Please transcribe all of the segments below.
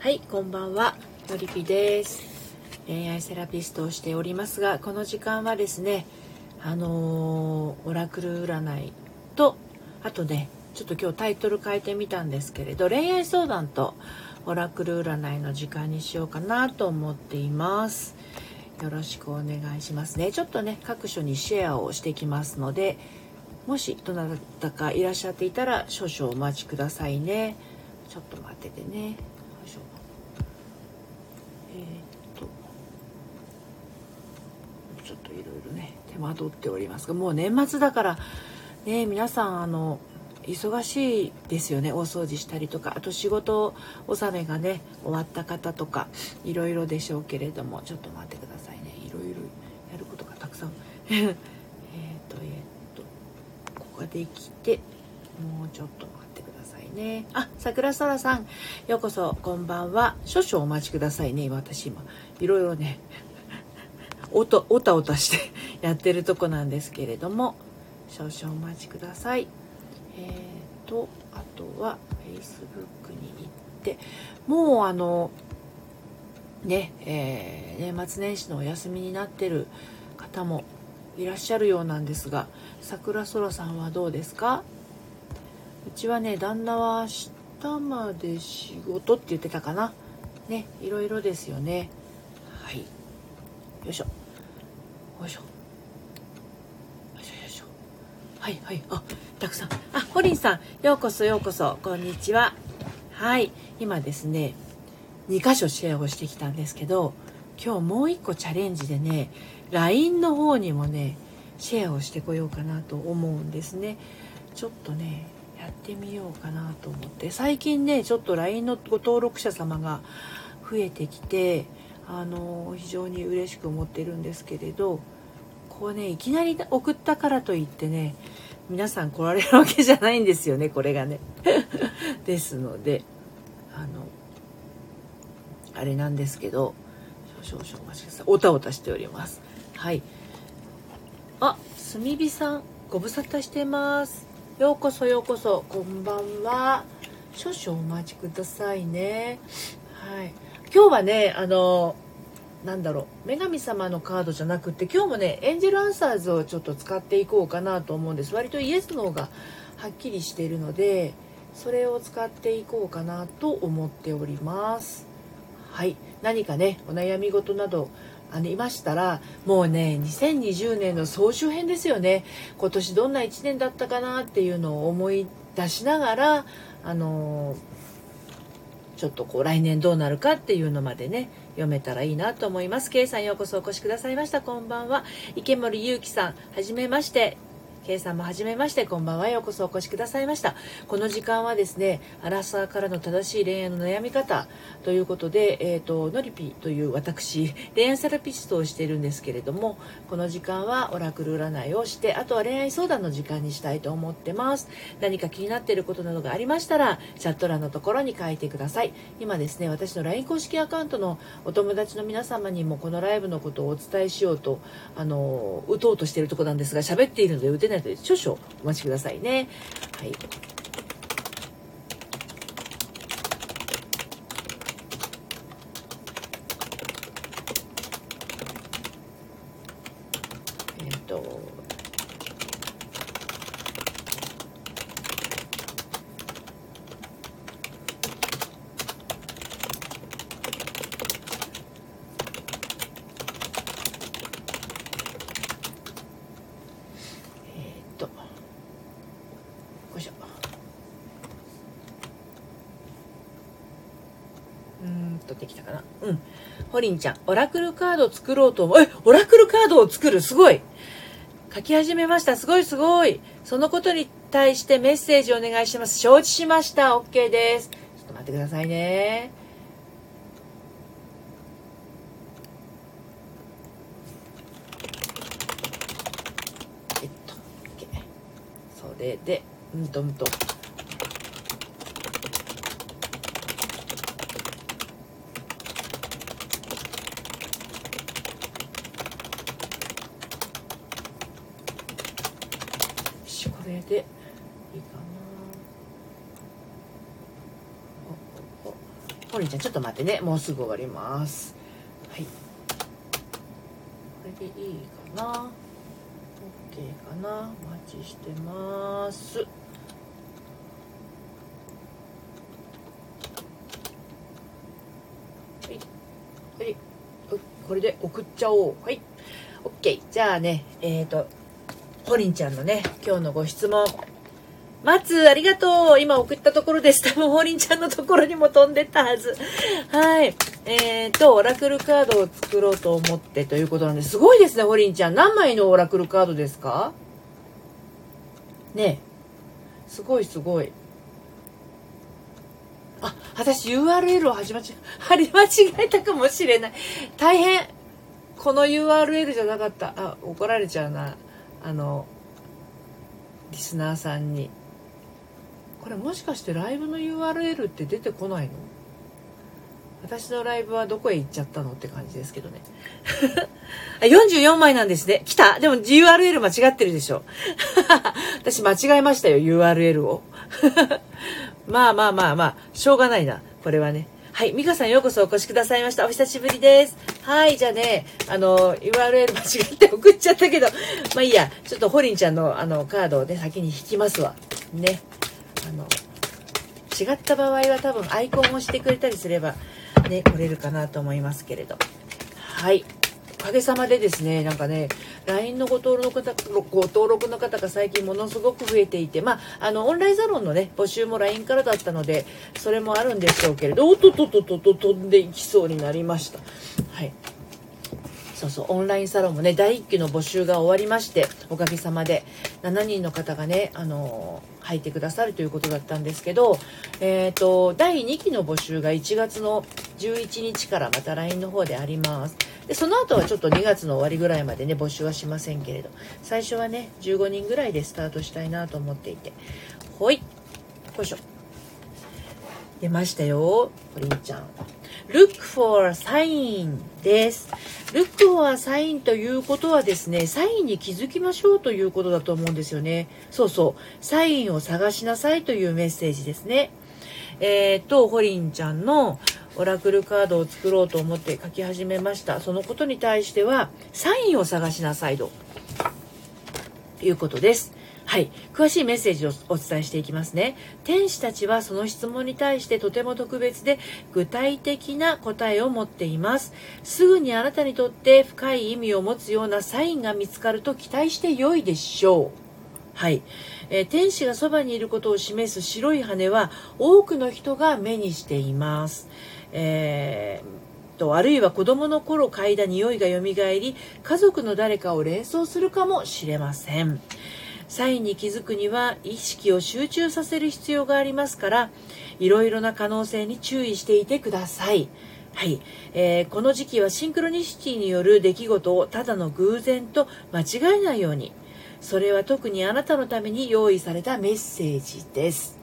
はい、こんばんは。のりぴです。恋愛セラピストをしておりますが、この時間はですね、あのーオラクル占いと、あとね、ちょっと今日タイトル変えてみたんですけれど、恋愛相談とオラクル占いの時間にしようかなと思っています。よろしくお願いしますね。ちょっとね、各所にシェアをしてきますので、もしどなたかいらっしゃっていたら少々お待ちくださいね。ちょっと待っててね。よいしょ。えーっとちょっといろいろね手間取っておりますがもう年末だからね皆さんあの忙しいですよね。大掃除したりとかあと仕事納めがね終わった方とかいろいろでしょうけれどもちょっと待ってくださいね。いろいろやることがたくさん。えっとえっとここができてもうちょっと待ってくださいね。あ桜空さん。ようこそこんばんは。少々お待ちくださいね。私今いろいろね おとおたおたしてやってるとこなんですけれども少々お待ちください。えー、とあとは Facebook に行ってもうあのねえー年末年始のお休みになってる方もいらっしゃるようなんですが桜空さんはどうですか？うちはね旦那は明日まで仕事って言ってたかな。ねいろいろですよね。はい。よいしょ。よいしょ。はいはい。あたくさん。あホリンさん。ようこそようこそ。こんにちは。はい。今ですね2箇所シェアをしてきたんですけど今日もう一個チャレンジでね LINE の方にもねシェアをしてこようかなと思うんですね。ちょっとねやってみようかなと思って。最近ねちょっと LINE のご登録者様が増えてきてあの非常に嬉しく思ってるんですけれどこうねいきなり送ったからといってね皆さん来られるわけじゃないんですよね これがね。ですのであのあれなんですけど少々お待ちください。おたおたしております。はい。あ炭火さんご無沙汰してます。ようこそようこそ。こんばんは。少々お待ちくださいね。はい。今日はねあのなんだろう女神様のカードじゃなくて今日もねエンジェルアンサーズをちょっと使っていこうかなと思うんです。割とイエスの方がはっきりしているのでそれを使っていこうかなと思っております。はい。何かねお悩み事などありましたらもうね2020年の総集編ですよね。今年どんな1年だったかなっていうのを思い出しながらあのちょっとこう来年どうなるかっていうのまでね読めたらいいなと思います。K さんようこそお越しくださいました。こんばんは。池森ゆうきさん、はじめまして。K さんもはじめまして、こんばんは。ようこそお越しくださいました。この時間はですね、アラサーからの正しい恋愛の悩み方ということで、えっ、と、のりぴという私、恋愛セラピストをしているんですけれども、この時間はオラクル占いをして、あとは恋愛相談の時間にしたいと思ってます。何か気になっていることなどがありましたら、チャット欄のところに書いてください。今ですね、私の LINE 公式アカウントのお友達の皆様にもこのライブのことをお伝えしようと、あの、打とうとしているところなんですが、喋っているので打てないので、少々お待ちくださいね。はい。えっ、と、えっ、と、よいしょ。うーんとできたかな。うん。ホリンちゃん、オラクルカードを作ろうと思う。え、オラクルカードを作る？すごい書き始めました。すごいすごい。そのことに対してメッセージお願いします。承知しました。OK です。ちょっと待ってくださいね。えっと、OK それで、うんとうんと。しこれでいいかな。おおお。ホリちゃんちょっと待ってね。もうすぐ終わります。はい。これでいいかな。OK かな。お待ちしてます。はい。はい。これで送っちゃおう。はい。OK じゃあねえっ、ー、とホリンちゃんのね今日のご質問松、ありがとう。今送ったところです。多分、ホリンちゃんのところにも飛んでったはず。はい。えっ、ー、と、オラクルカードを作ろうと思ってということなんです。すごいですね、ホリンちゃん。何枚のオラクルカードですか？ねすごいすごい。あ、私 URL を始まち、貼り間違えたかもしれない。大変。この URL じゃなかった。あ、怒られちゃうな。あの、リスナーさんに。これもしかしてライブの URL って出てこないの？私のライブはどこへ行っちゃったのって感じですけどね。44枚なんですね。来たでも URL 間違ってるでしょ。私間違えましたよ、URL を。まあまあまあまあ、しょうがないな。これはね。はい。美香さんようこそお越しくださいました。お久しぶりです。はい。じゃあね、あの、URL 間違って送っちゃったけど、まあいいや。ちょっとホリンちゃんのあの、カードをね、先に引きますわ。ね。あの違った場合は多分アイコンをしてくれたりすればね来れるかなと思いますけれどはいおかげさまでですねなんかね LINE のご登録ご登録の方が最近ものすごく増えていてまああのオンラインサロンのね募集も LINE からだったのでそれもあるんでしょうけれどおっとっとっとっと飛んでいきそうになりました。はい。そうそうオンラインサロンもね第1期の募集が終わりましておかげさまで7人の方がねあの入ってくださるということだったんですけど、えーと、第2期の募集が1月の11日からまた LINE の方であります。でその後はちょっと2月の終わりぐらいまでね募集はしませんけれど最初はね15人ぐらいでスタートしたいなと思っていてほいよいしょ出ましたよポリンちゃん look for sign です。look for sign ということはですね、サインに気づきましょうということだと思うんですよね。そうそう。サインを探しなさいというメッセージですね。えー、っと、ホリンちゃんのオラクルカードを作ろうと思って書き始めました。そのことに対しては、サインを探しなさいということです。はい。詳しいメッセージをお伝えしていきますね。天使たちはその質問に対してとても特別で具体的な答えを持っています。すぐにあなたにとって深い意味を持つようなサインが見つかると期待して良いでしょう。はい、えー、天使がそばにいることを示す白い羽は多くの人が目にしています。えーとあるいは子供の頃嗅いだ匂いがよみがえり家族の誰かを連想するかもしれません。サインに気づくには意識を集中させる必要がありますからいろいろな可能性に注意していてください。はい、えー、この時期はシンクロニシティによる出来事をただの偶然と間違えないようにそれは特にあなたのために用意されたメッセージです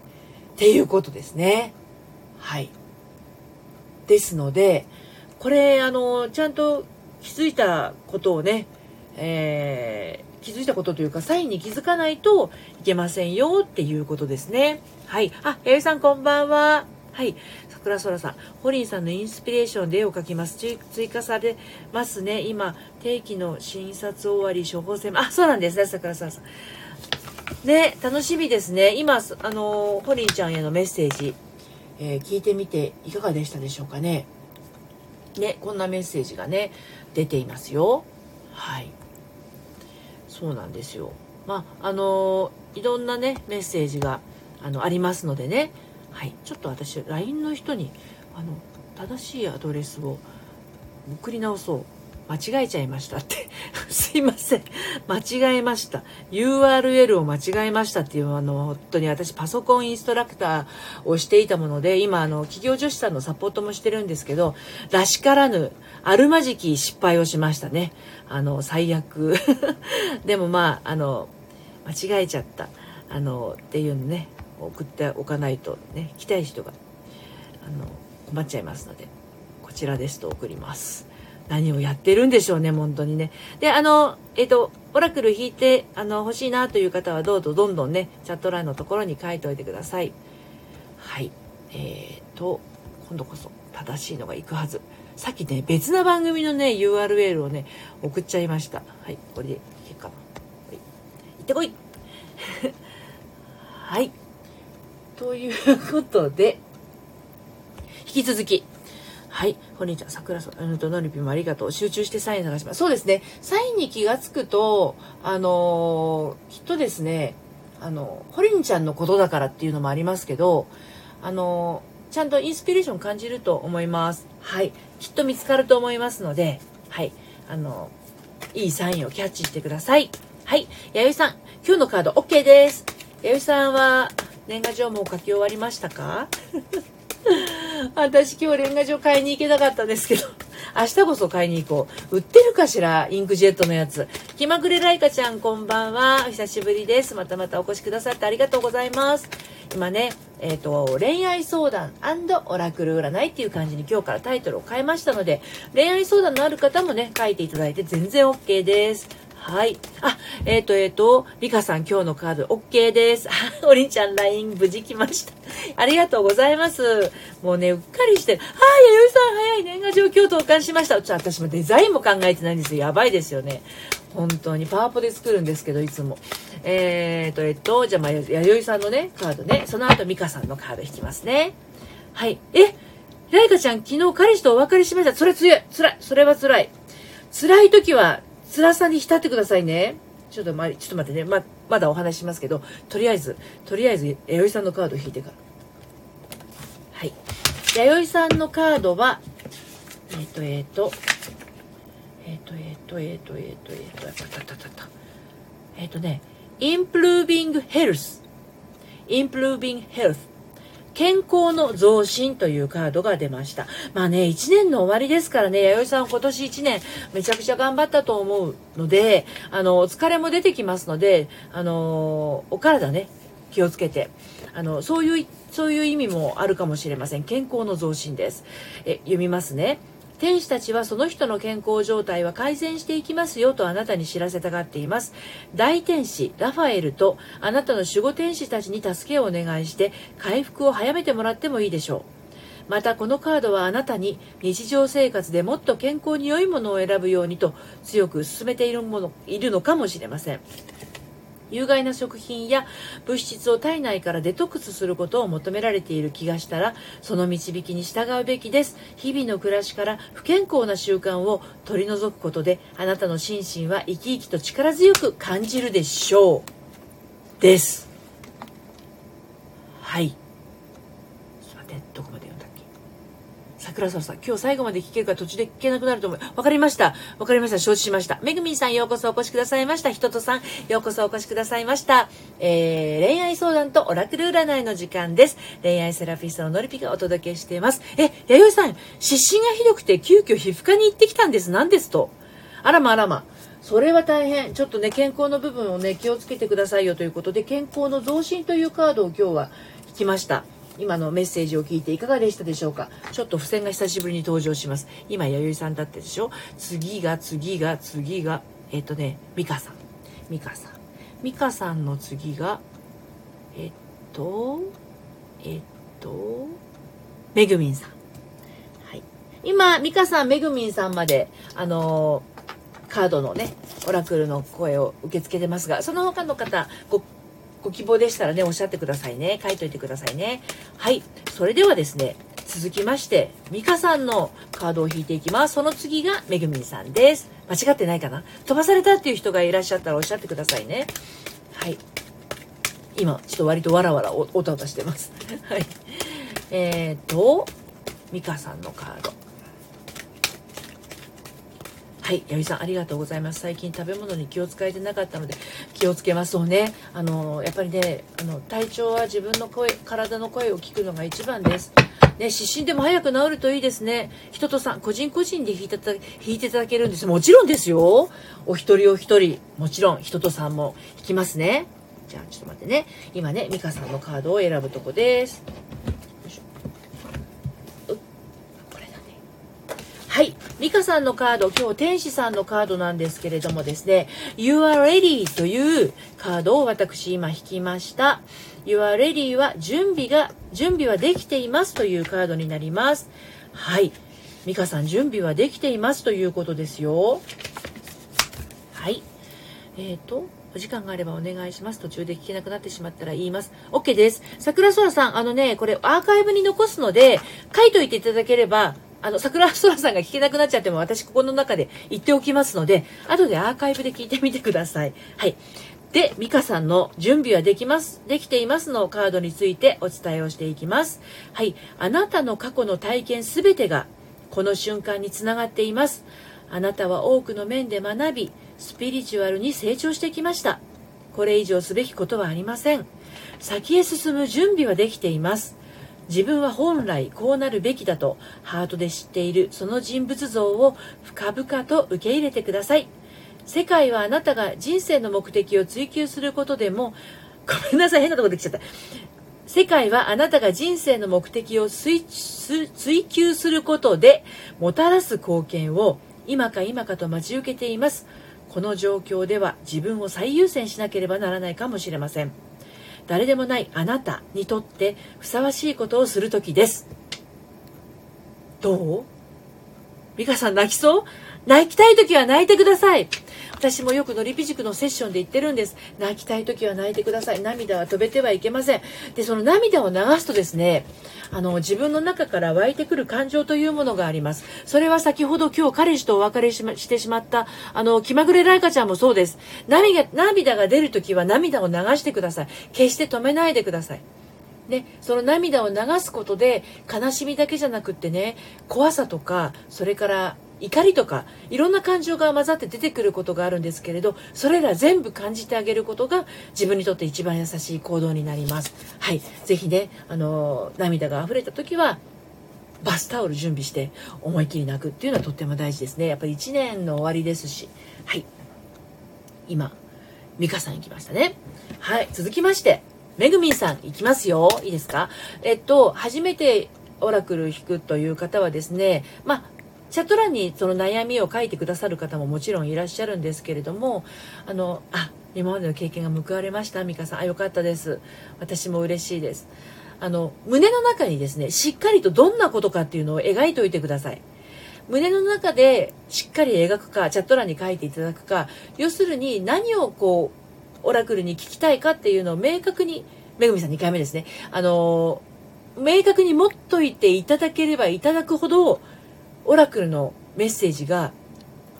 っていうことですねはいですのでこれあのちゃんと気づいたことをね、えー気づいたことというか、サインに気づかないといけませんよっていうことですね。はい。あ、えいさんこんばんは。はい。桜空さん、ホリンさんのインスピレーションで絵を描きます。追加されますね。今、定期の診察終わり、処方箋、あ、そうなんですね、桜空さん。ね、楽しみですね。今、あの、ホリンちゃんへのメッセージ、えー、聞いてみていかがでしたでしょうかね。ね、こんなメッセージがね、出ていますよ。はい。そうなんですよ。まあ、あのいろんなね、メッセージがあのありますのでね、はい、ちょっと私、LINE の人にあの正しいアドレスを送り直そう。間違えちゃいましたって すいません。間違えました。URL を間違えましたっていうあの、本当に私パソコンインストラクターをしていたもので、今あの、企業女子さんのサポートもしてるんですけど、らしからぬ、あるまじき失敗をしましたね。あの、最悪。でもまあ、あの、間違えちゃった。あの、っていうのね、送っておかないとね、来たい人が、あの、困っちゃいますので、こちらですと送ります。何をやってるんでしょうね、本当にね。で、あの、えっ、と、オラクル引いて、あの、欲しいなという方はどうぞどんどんね、チャット欄のところに書いておいてください。はい。えっ、ー、と、今度こそ。正しいのが行くはずさっきね別な番組のね URL をね送っちゃいましたはいこれでいけるかな、はい、行ってこい はいということで引き続きはい。こんにちは。桜さんとのりぴもありがとう。集中してサイン流します。そうですね。サインに気がつくと、あのー、きっとですね、あの、ホリンちゃんのことだからっていうのもありますけど、あのー、ちゃんとインスピレーション感じると思います。はい。きっと見つかると思いますので、はい。あのー、いいサインをキャッチしてください。はい。弥生さん、今日のカード OK です。弥生さんは、年賀状も書き終わりましたか？私今日レンガ状買いに行けなかったんですけど、明日こそ買いに行こう。売ってるかしらインクジェットのやつ。気まぐれライカちゃんこんばんは。お久しぶりです。またまたお越しくださってありがとうございます。今ね、えっ、ー、と、恋愛相談オラクル占いっていう感じに今日からタイトルを変えましたので、恋愛相談のある方もね、書いていただいて全然 OK です。はい。あ、えっ、ー、と、えっ、ー、と、リカさん今日のカード OK です。おりんちゃん LINE 無事来ました。ありがとうございます。もうね、うっかりして、はい、弥生さん早い年賀状今日投函しました。ちょっと私もデザインも考えてないんですよ。やばいですよね。本当にパワポで作るんですけど、いつも。えっ、ー、と、えっと、じゃあ、まあ、弥生さんのね、カードね。その後、ミカさんのカード引きますね。はい。えライカちゃん、昨日彼氏とお別れしました。それつい、つらい。それは辛い。辛い時は、辛さに浸ってくださいね。ちょっとま、ちょっと待ってね。ま、まだお話しますけど、とりあえず、とりあえず、弥生さんのカードを引いてから。はい。弥生さんのカードは、えっ、ー、と、えっ、ー、と、えっ、ー、と、えっ、と、えっ、と、えっ、と、えっ、と、たたたたた。えっ、とね、improving health。improving health。健康の増進というカードが出ました。まあね、1年の終わりですからね、弥生さん今年1年めちゃくちゃ頑張ったと思うので、あの、お疲れも出てきますので、あの、お体ね、気をつけて、あの、そういう、そういう意味もあるかもしれません。健康の増進です。え、読みますね。天使たちはその人の健康状態は改善していきますよとあなたに知らせたがっています。大天使ラファエルとあなたの守護天使たちに助けをお願いして回復を早めてもらってもいいでしょう。またこのカードはあなたに日常生活でもっと健康に良いものを選ぶようにと強く勧めているものいるのかもしれません。有害な食品や物質を体内からデトックスすることを求められている気がしたらその導きに従うべきです。日々の暮らしから不健康な習慣を取り除くことであなたの心身は生き生きと力強く感じるでしょう。です。はいちょっと待ってどこまで桜沢さん、今日最後まで聞けるか途中で聞けなくなると思う。わかりました。わかりました。承知しました。めぐみんさん、ようこそお越しくださいました。ひととさん、ようこそお越しくださいました。えー、恋愛相談とオラクル占いの時間です。恋愛セラピストののりぴがお届けしています。え、弥生さん、湿疹がひどくて急遽皮膚科に行ってきたんです。何ですと？あらまあらま。それは大変。ちょっとね、健康の部分をね、気をつけてくださいよということで、健康の増進というカードを今日は引きました。今のメッセージを聞いていかがでしたでしょうか？ちょっと付箋が久しぶりに登場します。今弥生さんだってでしょ？次が次が次がえっ、とね美香さん。美香さん。美香さんの次がえっとえっとめぐみんさん。はい。今美香さんめぐみんさんまであのカードのねオラクルの声を受け付けてますがその他の方ごご希望でしたらね、おっしゃってくださいね。書いといてくださいね。はい。それではですね、続きまして、ミカさんのカードを引いていきます。その次がめぐみんさんです。間違ってないかな？飛ばされたっていう人がいらっしゃったらおっしゃってくださいね。はい。今、ちょっと割とわらわらおたおたしてます。はい。えーと、ミカさんのカード。はい、八木さんありがとうございます。最近食べ物に気を使えてなかったので気をつけますうね。あのやっぱりね、あの体調は自分の声、体の声を聞くのが一番です。ね、湿疹でも早く治るといいですね。人とさん、個人個人で引いてた引いていただけるんです。もちろんですよ。お一人お一人、もちろん人とさんも引きますね。じゃあちょっと待ってね。今ね、美香さんのカードを選ぶとこです。はい。ミカさんのカード、今日天使さんのカードなんですけれどもですね、You are ready というカードを私今引きました。You are ready は準備が、準備はできていますというカードになります。はい美香さん準備はできていますということですよはいえっ、ー、とお時間があればお願いします。途中で聞けなくなってしまったら言います。OK です。桜空さん、あのね、これアーカイブに残すので、書いといていただければ、あの、桜空さんが聞けなくなっちゃっても私ここの中で言っておきますので、後でアーカイブで聞いてみてください。はい。で、ミカさんの準備はできます、できていますのカードについてお伝えをしていきます。はい。あなたの過去の体験すべてがこの瞬間につながっています。あなたは多くの面で学び、スピリチュアルに成長してきましたこれ以上すべきことはありません先へ進む準備はできています自分は本来こうなるべきだとハートで知っているその人物像を深々と受け入れてください。世界はあなたが人生の目的を追求することでもごめんなさい変なとこできちゃった。世界はあなたが人生の目的を追求することでもたらす貢献を今か今かと待ち受けています。この状況では自分を最優先しなければならないかもしれません。誰でもないあなたにとってふさわしいことをする時です。どう？美香さん泣きそう？泣きたい時は泣いてください。私もよくのりぴ塾のセッションで言ってるんです。泣きたい時は泣いてください。涙は止めてはいけません。でその涙を流すとですねあの自分の中から湧いてくる感情というものがあります。それは先ほど今日彼氏とお別れしてしまったあの気まぐれライカちゃんもそうです。涙涙が出る時は涙を流してください。決して止めないでください。ね、その涙を流すことで悲しみだけじゃなくってね怖さとかそれから怒りとかいろんな感情が混ざって出てくることがあるんですけれどそれら全部感じてあげることが自分にとって一番優しい行動になります。はい。是非ねあの涙が溢れた時はバスタオル準備して思いっきり泣くっていうのはとっても大事ですね。やっぱり1年の終わりですし。はい。今美香さん行きましたね。はい。続きましてめぐみんさん行きますよ。いいですか？えっと初めてオラクル引くという方はですねまあチャット欄にその悩みを書いてくださる方ももちろんいらっしゃるんですけれどもあのあ今までの経験が報われました。美香さんあよかったです。私も嬉しいです。あの胸の中にですねしっかりとどんなことかっていうのを描いておいてください。胸の中でしっかり描くかチャット欄に書いていただくか要するに何をこうオラクルに聞きたいかっていうのを明確にめぐみさん2回目ですね。あの明確に持っといていただければいただくほどオラクルのメッセージが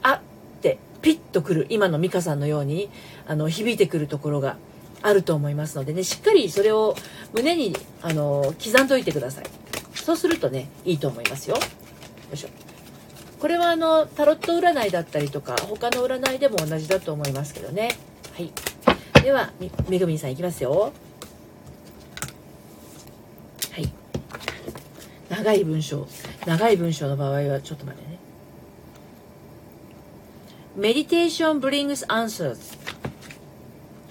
あってピッとくる今の美香さんのようにあの響いてくるところがあると思いますのでねしっかりそれを胸にあの刻んどいてください。そうするとねいいと思いますよ。よいしょ。これはあのタロット占いだったりとか他の占いでも同じだと思いますけどね。はい。ではめぐみんさんいきますよ。はい。長い文章。長い文章の場合はちょっと待ってね。Meditation brings answers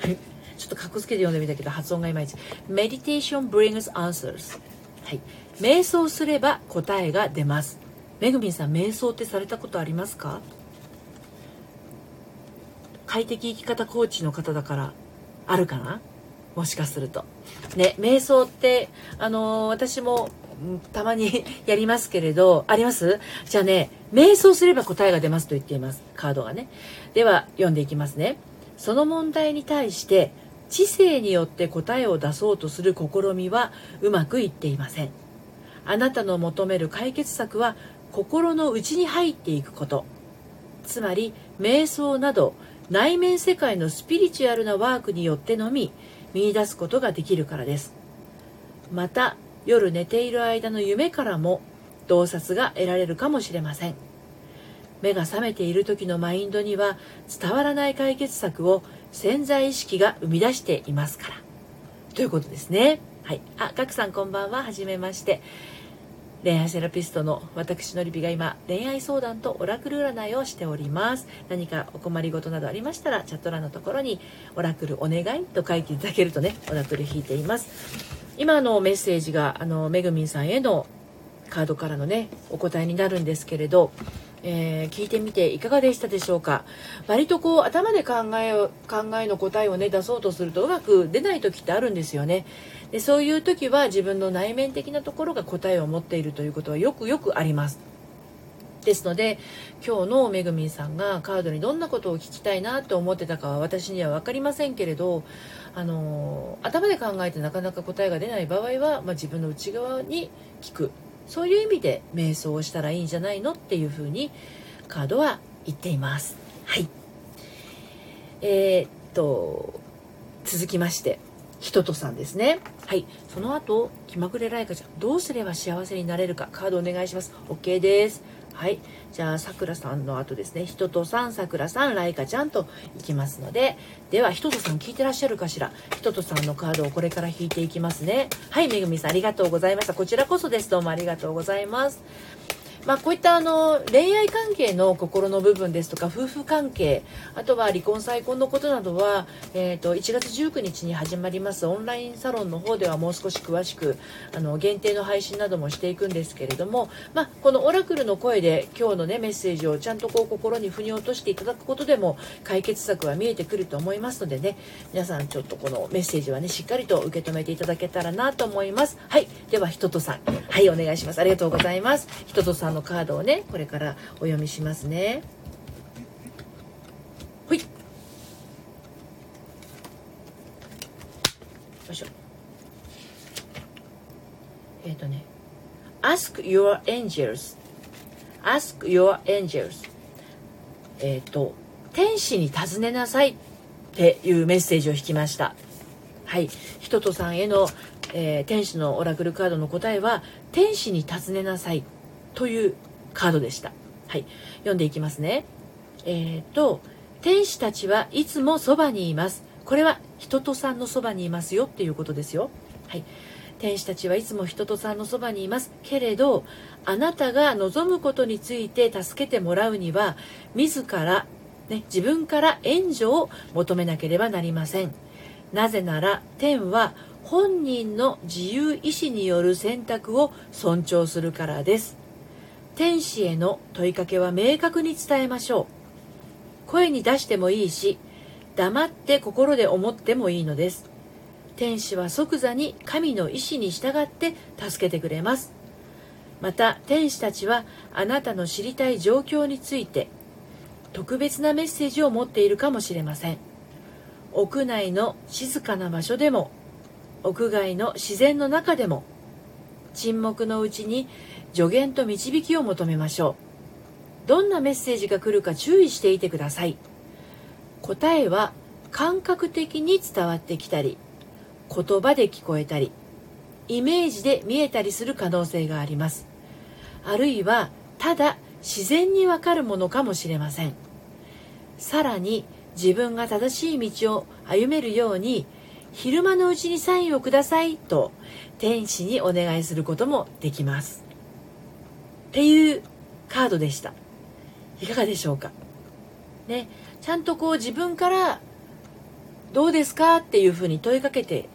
ちょっとかっこつけて読んでみたけど発音がいまいち。Meditation brings answers はい。瞑想すれば答えが出ます。めぐみんさん瞑想ってされたことありますか？快適生き方コーチの方だからあるかな？もしかすると。ね瞑想ってあのー、私もたまに やりますけれど、あります？じゃあね、瞑想すれば答えが出ますと言っています。カードがね。では、読んでいきますね。その問題に対して、知性によって答えを出そうとする試みはうまくいっていません。あなたの求める解決策は心の内に入っていくこと。つまり、瞑想など内面世界のスピリチュアルなワークによってのみ見いだすことができるからです。また夜寝ている間の夢からも洞察が得られるかもしれません。目が覚めている時のマインドには伝わらない解決策を潜在意識が生み出していますから。ということですね。はい。あガクさんこんばんは。はじめまして。恋愛セラピストの私のりぴが今恋愛相談とオラクル占いをしております。何かお困りごとなどありましたらチャット欄のところにオラクルお願いと書いていただけるとねオラクル引いています。今のメッセージがあのめぐみんさんへのカードからのねお答えになるんですけれどえー、聞いてみていかがでしたでしょうか？割とこう頭で考え考えの答えをね出そうとするとうまく出ない時ってあるんですよね。でそういう時は自分の内面的なところが答えを持っているということはよくよくあります。ですので今日のめぐみんさんがカードにどんなことを聞きたいなと思ってたかは私には分かりませんけれどあの頭で考えてなかなか答えが出ない場合は、まあ、自分の内側に聞く。そういう意味で瞑想をしたらいいんじゃないのっていうふうにカードは言っています。はい。えー、っと続きましてひととさんですね。はい。その後気まぐれライカちゃんどうすれば幸せになれるかカードお願いします。OK です。はい。じゃあさくらさんの後ですね。ひととさんさくらさんライカちゃんといきますので。ではひととさん聞いてらっしゃるかしら。ひととさんのカードをこれから引いていきますね。はいめぐみさんありがとうございました。こちらこそです。どうもありがとうございます。まあ、こういったあの恋愛関係の心の部分ですとか夫婦関係あとは離婚再婚のことなどは、えー、と1月19日に始まりますオンラインサロンの方ではもう少し詳しくあの限定の配信などもしていくんですけれども、まあ、このオラクルの声で今日の、ね、メッセージをちゃんとこう心に腑に落としていただくことでも解決策は見えてくると思いますのでね皆さんちょっとこのメッセージはねしっかりと受け止めていただけたらなと思います。はい。ではひととさん。はいお願いします。ありがとうございます。ひととさんのカードをねこれからお読みしますね。ほい。よいしょ。えっ、ー、とね Ask your angels Ask your angels えっ、ー、と天使に尋ねなさいっていうメッセージを引きました。はい。ひととさんへの、えー、天使のオラクルカードの答えは天使に尋ねなさい。というカードでした。はい。読んでいきますね。えっ、ー、と、天使たちはいつもそばにいます。これは人とさんのそばにいますよっていうことですよ。はい。天使たちはいつも人とさんのそばにいますけれどあなたが望むことについて助けてもらうには自ら、ね、自分から援助を求めなければなりませんなぜなら天は本人の自由意志による選択を尊重するからです天使への問いかけは明確に伝えましょう。声に出してもいいし黙って心で思ってもいいのです。天使は即座に神の意志に従って助けてくれます。また天使たちはあなたの知りたい状況について特別なメッセージを持っているかもしれません。屋内の静かな場所でも屋外の自然の中でも沈黙のうちに助言と導きを求めましょう。どんなメッセージが来るか注意していてください。答えは感覚的に伝わってきたり言葉で聞こえたりイメージで見えたりする可能性があります。あるいはただ自然にわかるものかもしれません。さらに自分が正しい道を歩めるように昼間のうちにサインをくださいと天使にお願いすることもできます。っていうカードでした。いかがでしょうか？ねちゃんとこう自分からどうですか？っていうふうに問いかけて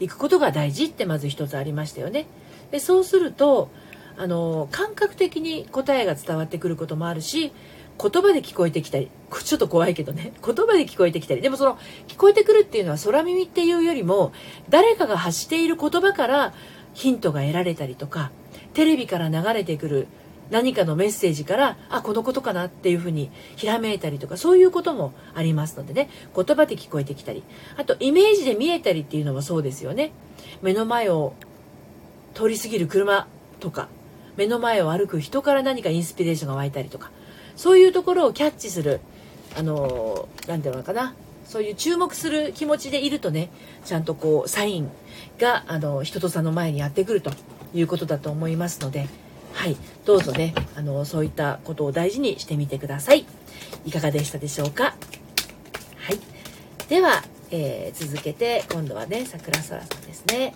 いくことが大事ってまず一つありましたよね。でそうするとあの感覚的に答えが伝わってくることもあるし言葉で聞こえてきたりちょっと怖いけどね。言葉で聞こえてきたりでもその聞こえてくるっていうのは空耳っていうよりも誰かが発している言葉からヒントが得られたりとかテレビから流れてくる何かのメッセージからあこのことかなっていうふうにひらめいたりとかそういうこともありますのでね。言葉で聞こえてきたり。あとイメージで見えたりっていうのもそうですよね。目の前を通り過ぎる車とか目の前を歩く人から何かインスピレーションが湧いたりとかそういうところをキャッチするあの何て言うのかな。そういう注目する気持ちでいるとねちゃんとこうサインがあの人とさの前にやってくると。いうことだと思いますのではいどうぞねあのそういったことを大事にしてみてくださいいかがでしたでしょうか？はいでは、えー、続けて今度はね桜空さんですね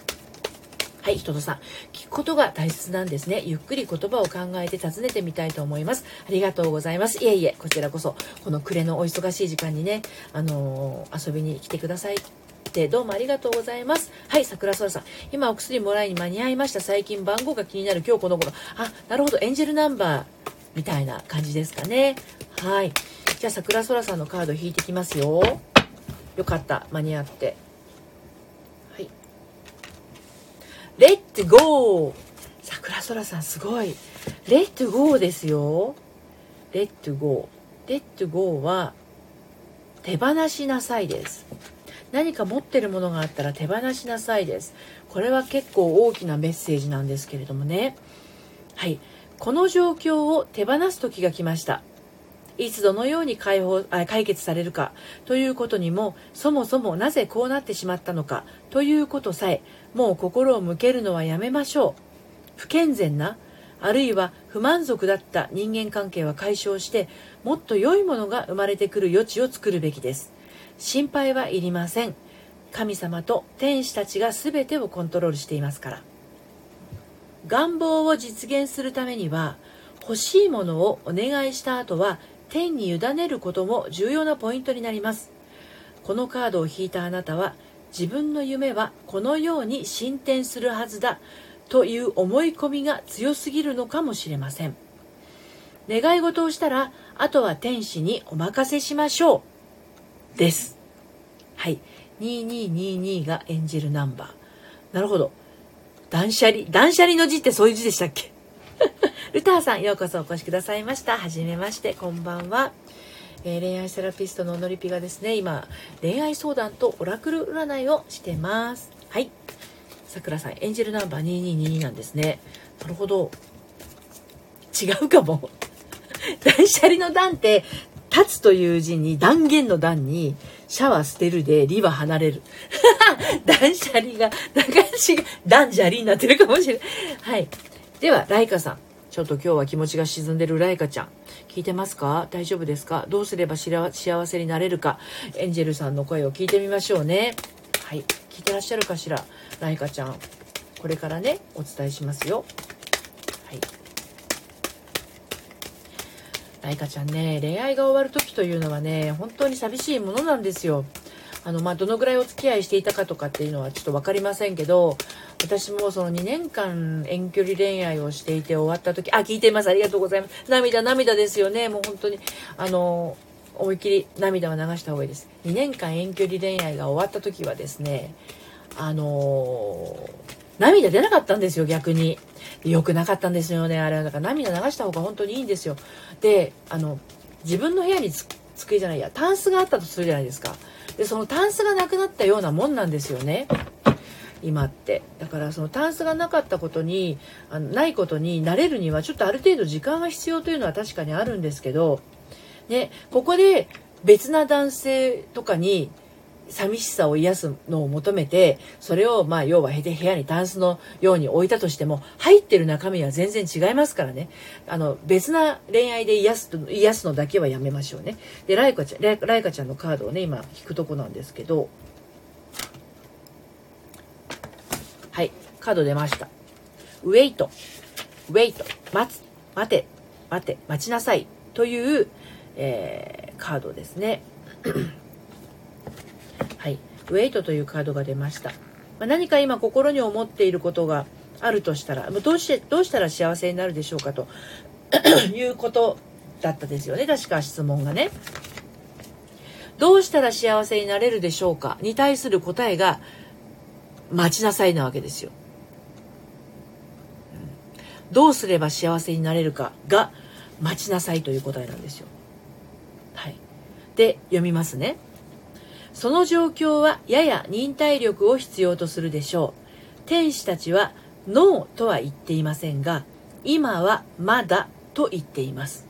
はい、人とさん。聞くことが大切なんですね。ゆっくり言葉を考えて尋ねてみたいと思います。ありがとうございます。いえいえ、こちらこそ、この暮れのお忙しい時間にね、あのー、遊びに来てください。どうもありがとうございます。はい、桜空さん。今お薬もらいに間に合いました。最近番号が気になる。今日この頃。あ、なるほど。エンジェルナンバーみたいな感じですかね。はい。じゃあ桜空さんのカード引いてきますよ。よかった。間に合って。はい。 Let go。桜空さんすごい。 Let go ですよ。 Let go。Let go は手放しなさいです。何か持ってるものがあったら手放しなさいです。これは結構大きなメッセージなんですけれどもね。はい。この状況を手放す時が来ました。いつどのように解放解決されるか。ということにもそもそもなぜこうなってしまったのか。ということさえもう心を向けるのはやめましょう。不健全なあるいは不満足だった人間関係は解消してもっと良いものが生まれてくる余地を作るべきです。心配はいりません。神様と天使たちが全てをコントロールしていますから。願望を実現するためには欲しいものをお願いした後は天に委ねることも重要なポイントになります。このカードを引いたあなたは自分の夢はこのように進展するはずだという思い込みが強すぎるのかもしれません。願い事をしたらあとは天使にお任せしましょう。です。はい。2222がエンジェルナンバー。なるほど。断捨離。断捨離の字ってそういう字でしたっけ？ルターさんようこそお越しくださいました。はじめましてこんばんは。えー、恋愛セラピストののりぴがですね今恋愛相談とオラクル占いをしてます。はい。さくらさんエンジェルナンバー2222なんですね。なるほど。違うかも。断捨離の段って立つという字に断言の段にシャワー捨てるでリは離れる。断捨離が中足が断捨離になってるかもしれない。はい。ではライカさん。ちょっと今日は気持ちが沈んでるライカちゃん。聞いてますか？大丈夫ですか？どうすれば幸せになれるか？エンジェルさんの声を聞いてみましょうね。はい。聞いてらっしゃるかしら？ライカちゃん。これからねお伝えしますよ。はい。ライカちゃんね恋愛が終わる時というのはね本当に寂しいものなんですよ。あのまあどのぐらいお付き合いしていたかとかっていうのはちょっと分かりませんけど私もその2年間遠距離恋愛をしていて終わった時あ聞いています。ありがとうございます。涙涙ですよね。もう本当にあの思いっきり涙は流した方がいいです。2年間遠距離恋愛が終わった時はですねあのー、涙出なかったんですよ逆に。良くなかったんですよねあれは。だから涙流した方が本当にいいんですよ。であの自分の部屋に机じゃないやタンスがあったとするじゃないですか。でそのタンスがなくなったようなもんなんですよね。今って。だからそのタンスがなかったことにあのないことになれるにはちょっとある程度時間が必要というのは確かにあるんですけどねここで別な男性とかに寂しさを癒すのを求めてそれをまあ要は部屋にタンスのように置いたとしても入ってる中身は全然違いますからね。あの別な恋愛で癒す癒すのだけはやめましょうね。でライカちゃんライカちゃんのカードをね今引くとこなんですけど。はい。カード出ました。ウェイト。ウェイト。待つ。待て。待て。待ちなさい。という、えー、カードですね。はい、ウェイトというカードが出ました。まあ、何か今心に思っていることがあるとしたら、どうしてどうしたら幸せになるでしょうかと いうことだったですよね。確か質問がね。どうしたら幸せになれるでしょうか？に対する答えが待ちなさいなわけですよ。どうすれば幸せになれるかが待ちなさいという答えなんですよ。はい。で、読みますね。その状況はやや忍耐力を必要とするでしょう。天使たちはノーとは言っていませんが、今はまだと言っています。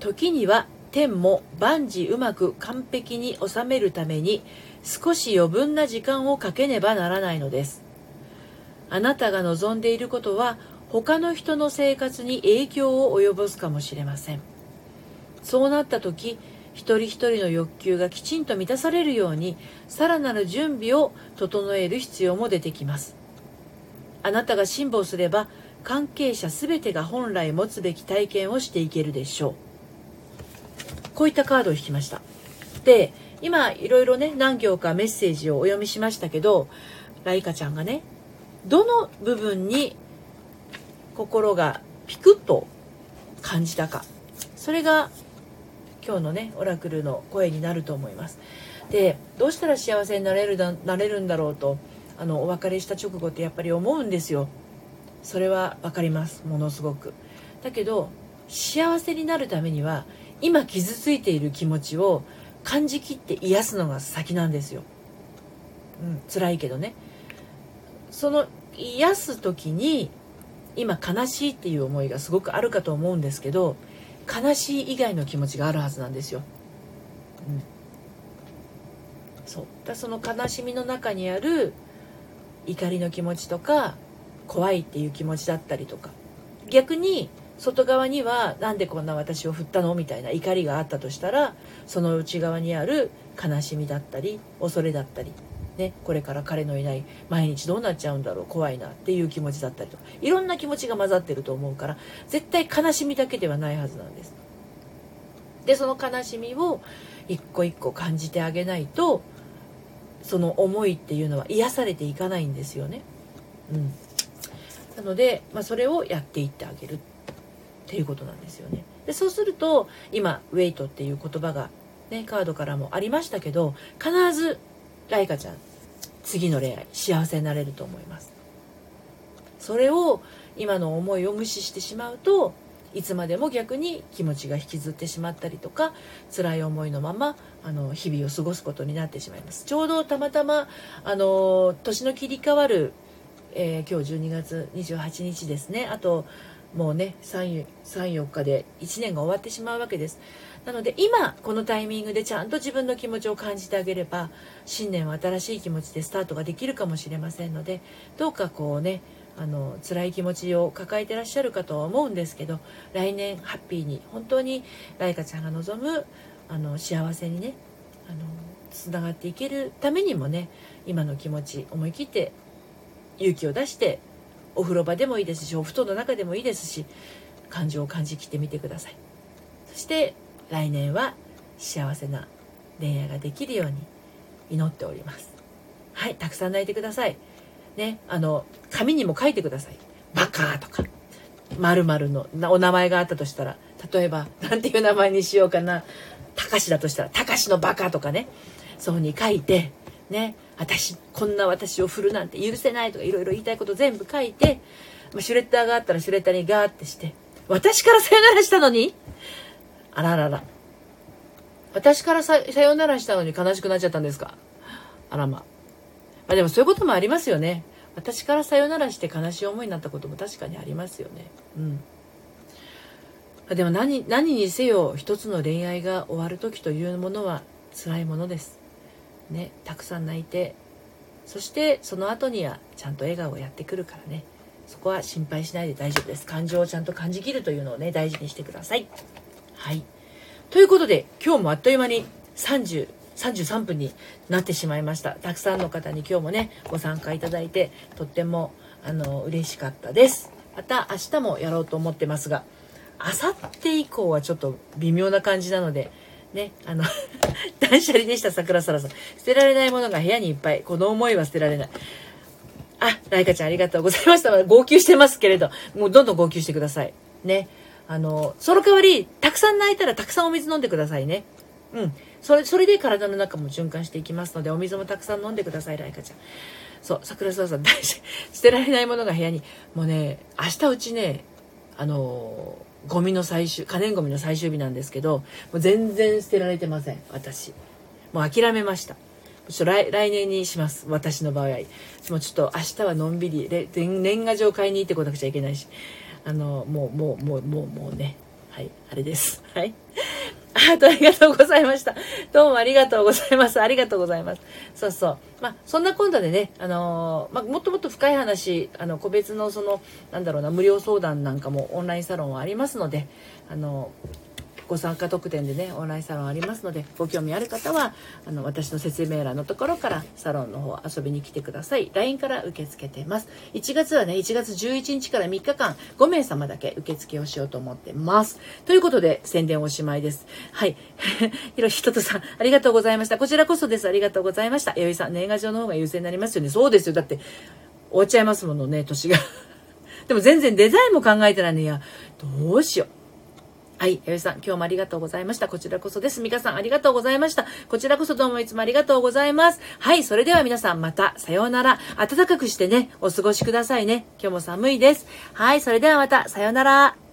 時には天も万事うまく完璧に収めるために少し余分な時間をかけねばならないのです。あなたが望んでいることは他の人の生活に影響を及ぼすかもしれません。そうなった時、一人一人の欲求がきちんと満たされるようにさらなる準備を整える必要も出てきます。あなたが辛抱すれば関係者全てが本来持つべき体験をしていけるでしょう。こういったカードを引きました。で今いろいろね何行かメッセージをお読みしましたけどライカちゃんがねどの部分に心がピクッと感じたかそれが今日のねオラクルの声になると思います。でどうしたら幸せになれるだなれるんだろうとあのお別れした直後ってやっぱり思うんですよ。それは分かります。ものすごく。だけど幸せになるためには今傷ついている気持ちを感じきって癒すのが先なんですよ、うん、辛いけどね。その癒す時に今悲しいっていう思いがすごくあるかと思うんですけど悲しい以外の気持ちがあるはずなんですよ、うん、そう。だその悲しみの中にある怒りの気持ちとか怖いっていう気持ちだったりとか。逆に外側には何でこんな私を振ったのみたいな怒りがあったとしたらその内側にある悲しみだったり恐れだったり、ね、これから彼のいない毎日どうなっちゃうんだろう怖いなっていう気持ちだったりとかいろんな気持ちが混ざってると思うから絶対悲しみだけではないはずなんです。でその悲しみを一個一個感じてあげないとその思いっていうのは癒されていかないんですよね。うん、なので、まあ、それをやっていってあげるっていうことなんですよね。でそうすると今「ウェイト」っていう言葉が、ね、カードからもありましたけど必ずライカちゃん次の恋愛幸せになれると思います。それを今の思いを無視してしまうといつまでも逆に気持ちが引きずってしまったりとか辛い思いのままあの日々を過ごすことになってしまいます。ちょうどたまたまあの年の切り替わる、えー、今日12月28日ですね。あともうね34日で1年が終わってしまうわけです。なので今このタイミングでちゃんと自分の気持ちを感じてあげれば新年は新しい気持ちでスタートができるかもしれませんのでどうかこうねあの辛い気持ちを抱えてらっしゃるかとは思うんですけど来年ハッピーに本当にライカちゃんが望むあの幸せにねあのつながっていけるためにもね今の気持ち思い切って勇気を出してお風呂場でもいいですしお布団の中でもいいですし感情を感じきってみてください。そして来年は幸せな恋愛ができるように祈っておりますはいたくさん泣いてくださいね、あの、紙にも書いてください。バカとか、〇〇のお名前があったとしたら、例えば、なんていう名前にしようかな。たかしだとしたら、たかしのバカとかね、そうに書いて、ね、私、こんな私を振るなんて許せないとか、いろいろ言いたいこと全部書いて、まあ、シュレッダーがあったらシュレッダーにガーってして、私からさよならしたのにあららら。私からさよならしたのに悲しくなっちゃったんですか？あらま。まあでもそういうこともありますよね。私からさよならして悲しい思いになったことも確かにありますよね。うん。でも何何にせよ一つの恋愛が終わる時というものは辛いものです。ね、たくさん泣いてそしてその後にはちゃんと笑顔をやってくるからねそこは心配しないで大丈夫です感情をちゃんと感じきるというのをね大事にしてください。はい。ということで今日もあっという間に30 33分になってしまいました。たくさんの方に今日もねご参加いただいてとってもあの嬉しかったです。また明日もやろうと思ってますがあさって以降はちょっと微妙な感じなのでねあの 断捨離でした。桜空さん。捨てられないものが部屋にいっぱい。この思いは捨てられない。あ、ライカちゃんありがとうございました。号泣してますけれど、もうどんどん号泣してください。ね。あの、その代わり、たくさん泣いたらたくさんお水飲んでくださいね。うん。それそれで体の中も循環していきますのでお水もたくさん飲んでくださいライカちゃん。そう桜沢さん大事。捨てられないものが部屋に。もうね明日うちねあのゴミの最終可燃ゴミの最終日なんですけどもう全然捨てられてません私。もう諦めました。ちょ来来年にします私の場合。もうちょっと明日はのんびり年賀状買いに行ってこなくちゃいけないしあのもうもうもうもうもうねはいあれですはい あとありがとうございました。どうもありがとうございます。ありがとうございます。そうそう。まあ、そんな今度でね、あのー、まあ、もっともっと深い話、あの、個別のその、なんだろうな、無料相談なんかもオンラインサロンはありますので、あのーご参加特典でねオンラインサロンありますのでご興味ある方はあの私の説明欄のところからサロンの方遊びに来てください。LINE から受け付けてます。1月はね1月11日から3日間5名様だけ受付をしようと思ってます。ということで宣伝おしまいです。はい。ひろひととさんありがとうございました。こちらこそです。ありがとうございました。よいさん年賀状の方が優先になりますよね。そうですよ。だって終わっちゃいますものね年が。でも全然デザインも考えてないのに、いやどうしよう。はい、よしさん、今日もありがとうございました。こちらこそです。みかさん、ありがとうございました。こちらこそどうもいつもありがとうございます。はい、それでは皆さんまた、さようなら。暖かくしてね、お過ごしくださいね。今日も寒いです。はい、それではまた、さようなら。